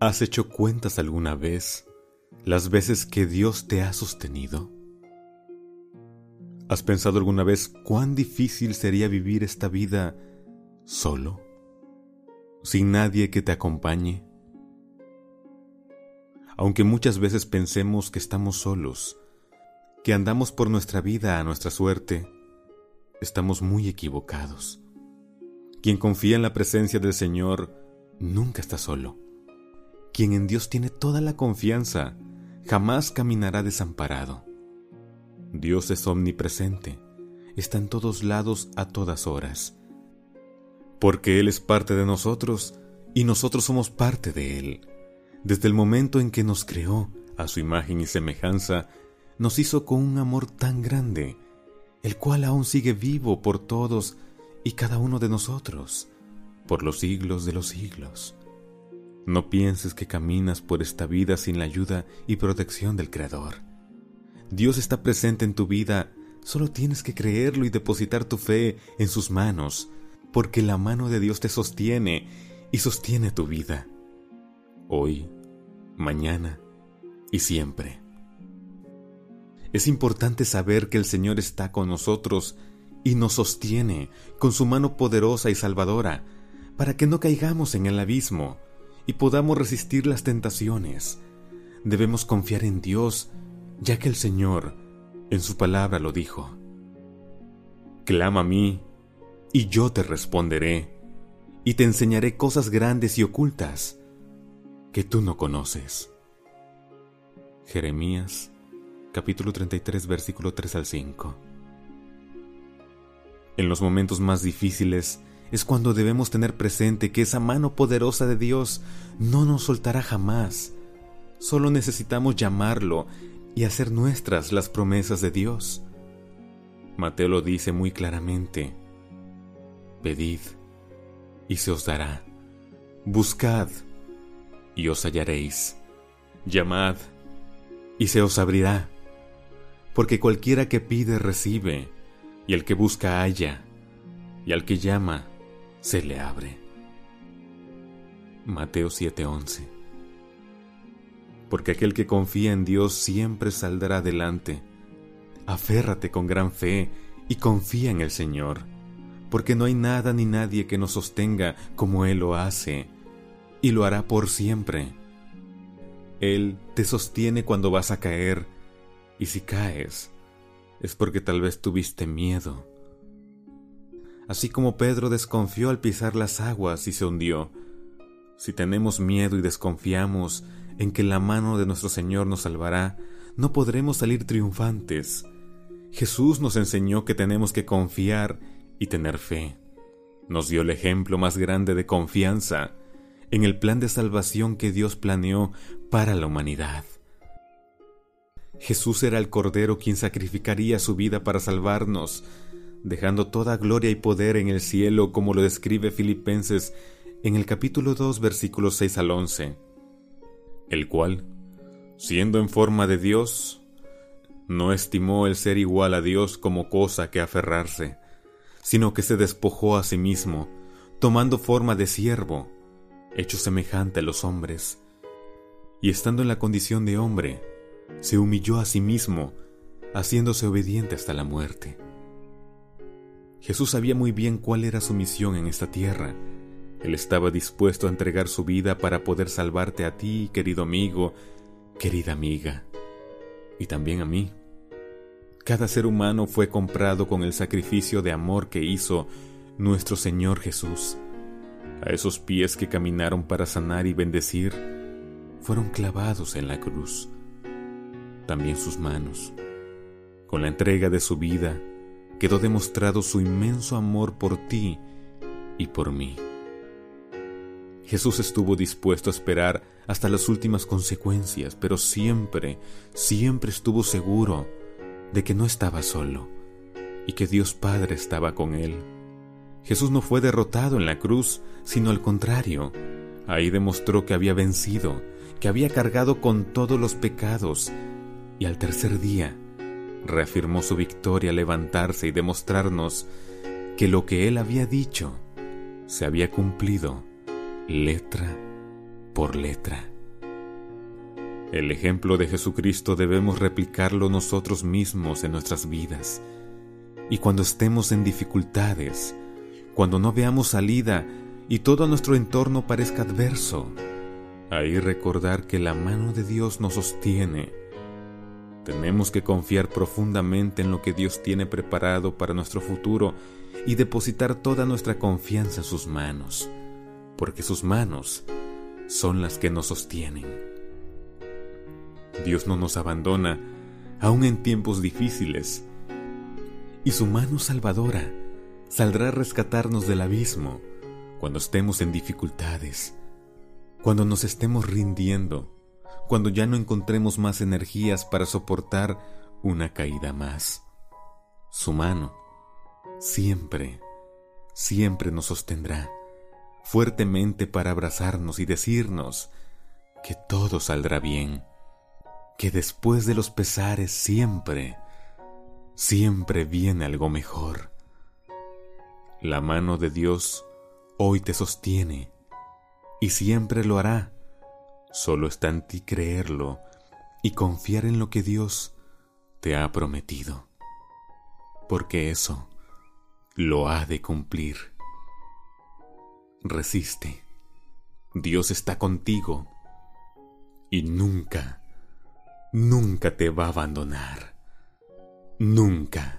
¿Has hecho cuentas alguna vez las veces que Dios te ha sostenido? ¿Has pensado alguna vez cuán difícil sería vivir esta vida solo? ¿Sin nadie que te acompañe? Aunque muchas veces pensemos que estamos solos, que andamos por nuestra vida a nuestra suerte, estamos muy equivocados. Quien confía en la presencia del Señor nunca está solo. Quien en Dios tiene toda la confianza jamás caminará desamparado. Dios es omnipresente, está en todos lados a todas horas. Porque Él es parte de nosotros y nosotros somos parte de Él. Desde el momento en que nos creó a su imagen y semejanza, nos hizo con un amor tan grande, el cual aún sigue vivo por todos y cada uno de nosotros, por los siglos de los siglos. No pienses que caminas por esta vida sin la ayuda y protección del Creador. Dios está presente en tu vida, solo tienes que creerlo y depositar tu fe en sus manos, porque la mano de Dios te sostiene y sostiene tu vida. Hoy, mañana y siempre. Es importante saber que el Señor está con nosotros y nos sostiene con su mano poderosa y salvadora, para que no caigamos en el abismo y podamos resistir las tentaciones. Debemos confiar en Dios, ya que el Señor en su palabra lo dijo. Clama a mí, y yo te responderé, y te enseñaré cosas grandes y ocultas que tú no conoces. Jeremías capítulo 33 versículo 3 al 5. En los momentos más difíciles es cuando debemos tener presente que esa mano poderosa de Dios no nos soltará jamás. Solo necesitamos llamarlo y hacer nuestras las promesas de Dios. Mateo lo dice muy claramente. Pedid y se os dará. Buscad y os hallaréis. Llamad y se os abrirá. Porque cualquiera que pide recibe, y el que busca halla, y al que llama se le abre. Mateo 7:11 Porque aquel que confía en Dios siempre saldrá adelante. Aférrate con gran fe y confía en el Señor, porque no hay nada ni nadie que nos sostenga como Él lo hace, y lo hará por siempre. Él te sostiene cuando vas a caer, y si caes, es porque tal vez tuviste miedo así como Pedro desconfió al pisar las aguas y se hundió. Si tenemos miedo y desconfiamos en que la mano de nuestro Señor nos salvará, no podremos salir triunfantes. Jesús nos enseñó que tenemos que confiar y tener fe. Nos dio el ejemplo más grande de confianza en el plan de salvación que Dios planeó para la humanidad. Jesús era el Cordero quien sacrificaría su vida para salvarnos, dejando toda gloria y poder en el cielo, como lo describe Filipenses en el capítulo 2, versículos 6 al 11, el cual, siendo en forma de Dios, no estimó el ser igual a Dios como cosa que aferrarse, sino que se despojó a sí mismo, tomando forma de siervo, hecho semejante a los hombres, y estando en la condición de hombre, se humilló a sí mismo, haciéndose obediente hasta la muerte Jesús sabía muy bien cuál era su misión en esta tierra. Él estaba dispuesto a entregar su vida para poder salvarte a ti, querido amigo, querida amiga, y también a mí. Cada ser humano fue comprado con el sacrificio de amor que hizo nuestro Señor Jesús. A esos pies que caminaron para sanar y bendecir, fueron clavados en la cruz. También sus manos. Con la entrega de su vida, quedó demostrado su inmenso amor por ti y por mí. Jesús estuvo dispuesto a esperar hasta las últimas consecuencias, pero siempre, siempre estuvo seguro de que no estaba solo y que Dios Padre estaba con él. Jesús no fue derrotado en la cruz, sino al contrario. Ahí demostró que había vencido, que había cargado con todos los pecados, y al tercer día reafirmó su victoria levantarse y demostrarnos que lo que él había dicho se había cumplido letra por letra. El ejemplo de Jesucristo debemos replicarlo nosotros mismos en nuestras vidas. Y cuando estemos en dificultades, cuando no veamos salida y todo nuestro entorno parezca adverso, ahí recordar que la mano de Dios nos sostiene. Tenemos que confiar profundamente en lo que Dios tiene preparado para nuestro futuro y depositar toda nuestra confianza en sus manos, porque sus manos son las que nos sostienen. Dios no nos abandona, aun en tiempos difíciles, y su mano salvadora saldrá a rescatarnos del abismo cuando estemos en dificultades, cuando nos estemos rindiendo, cuando ya no encontremos más energías para soportar una caída más. Su mano siempre, siempre nos sostendrá fuertemente para abrazarnos y decirnos que todo saldrá bien, que después de los pesares siempre, siempre viene algo mejor. La mano de Dios hoy te sostiene y siempre lo hará. Solo está en ti creerlo y confiar en lo que Dios te ha prometido, porque eso lo ha de cumplir resiste. Dios está contigo y nunca, nunca te va a abandonar. Nunca.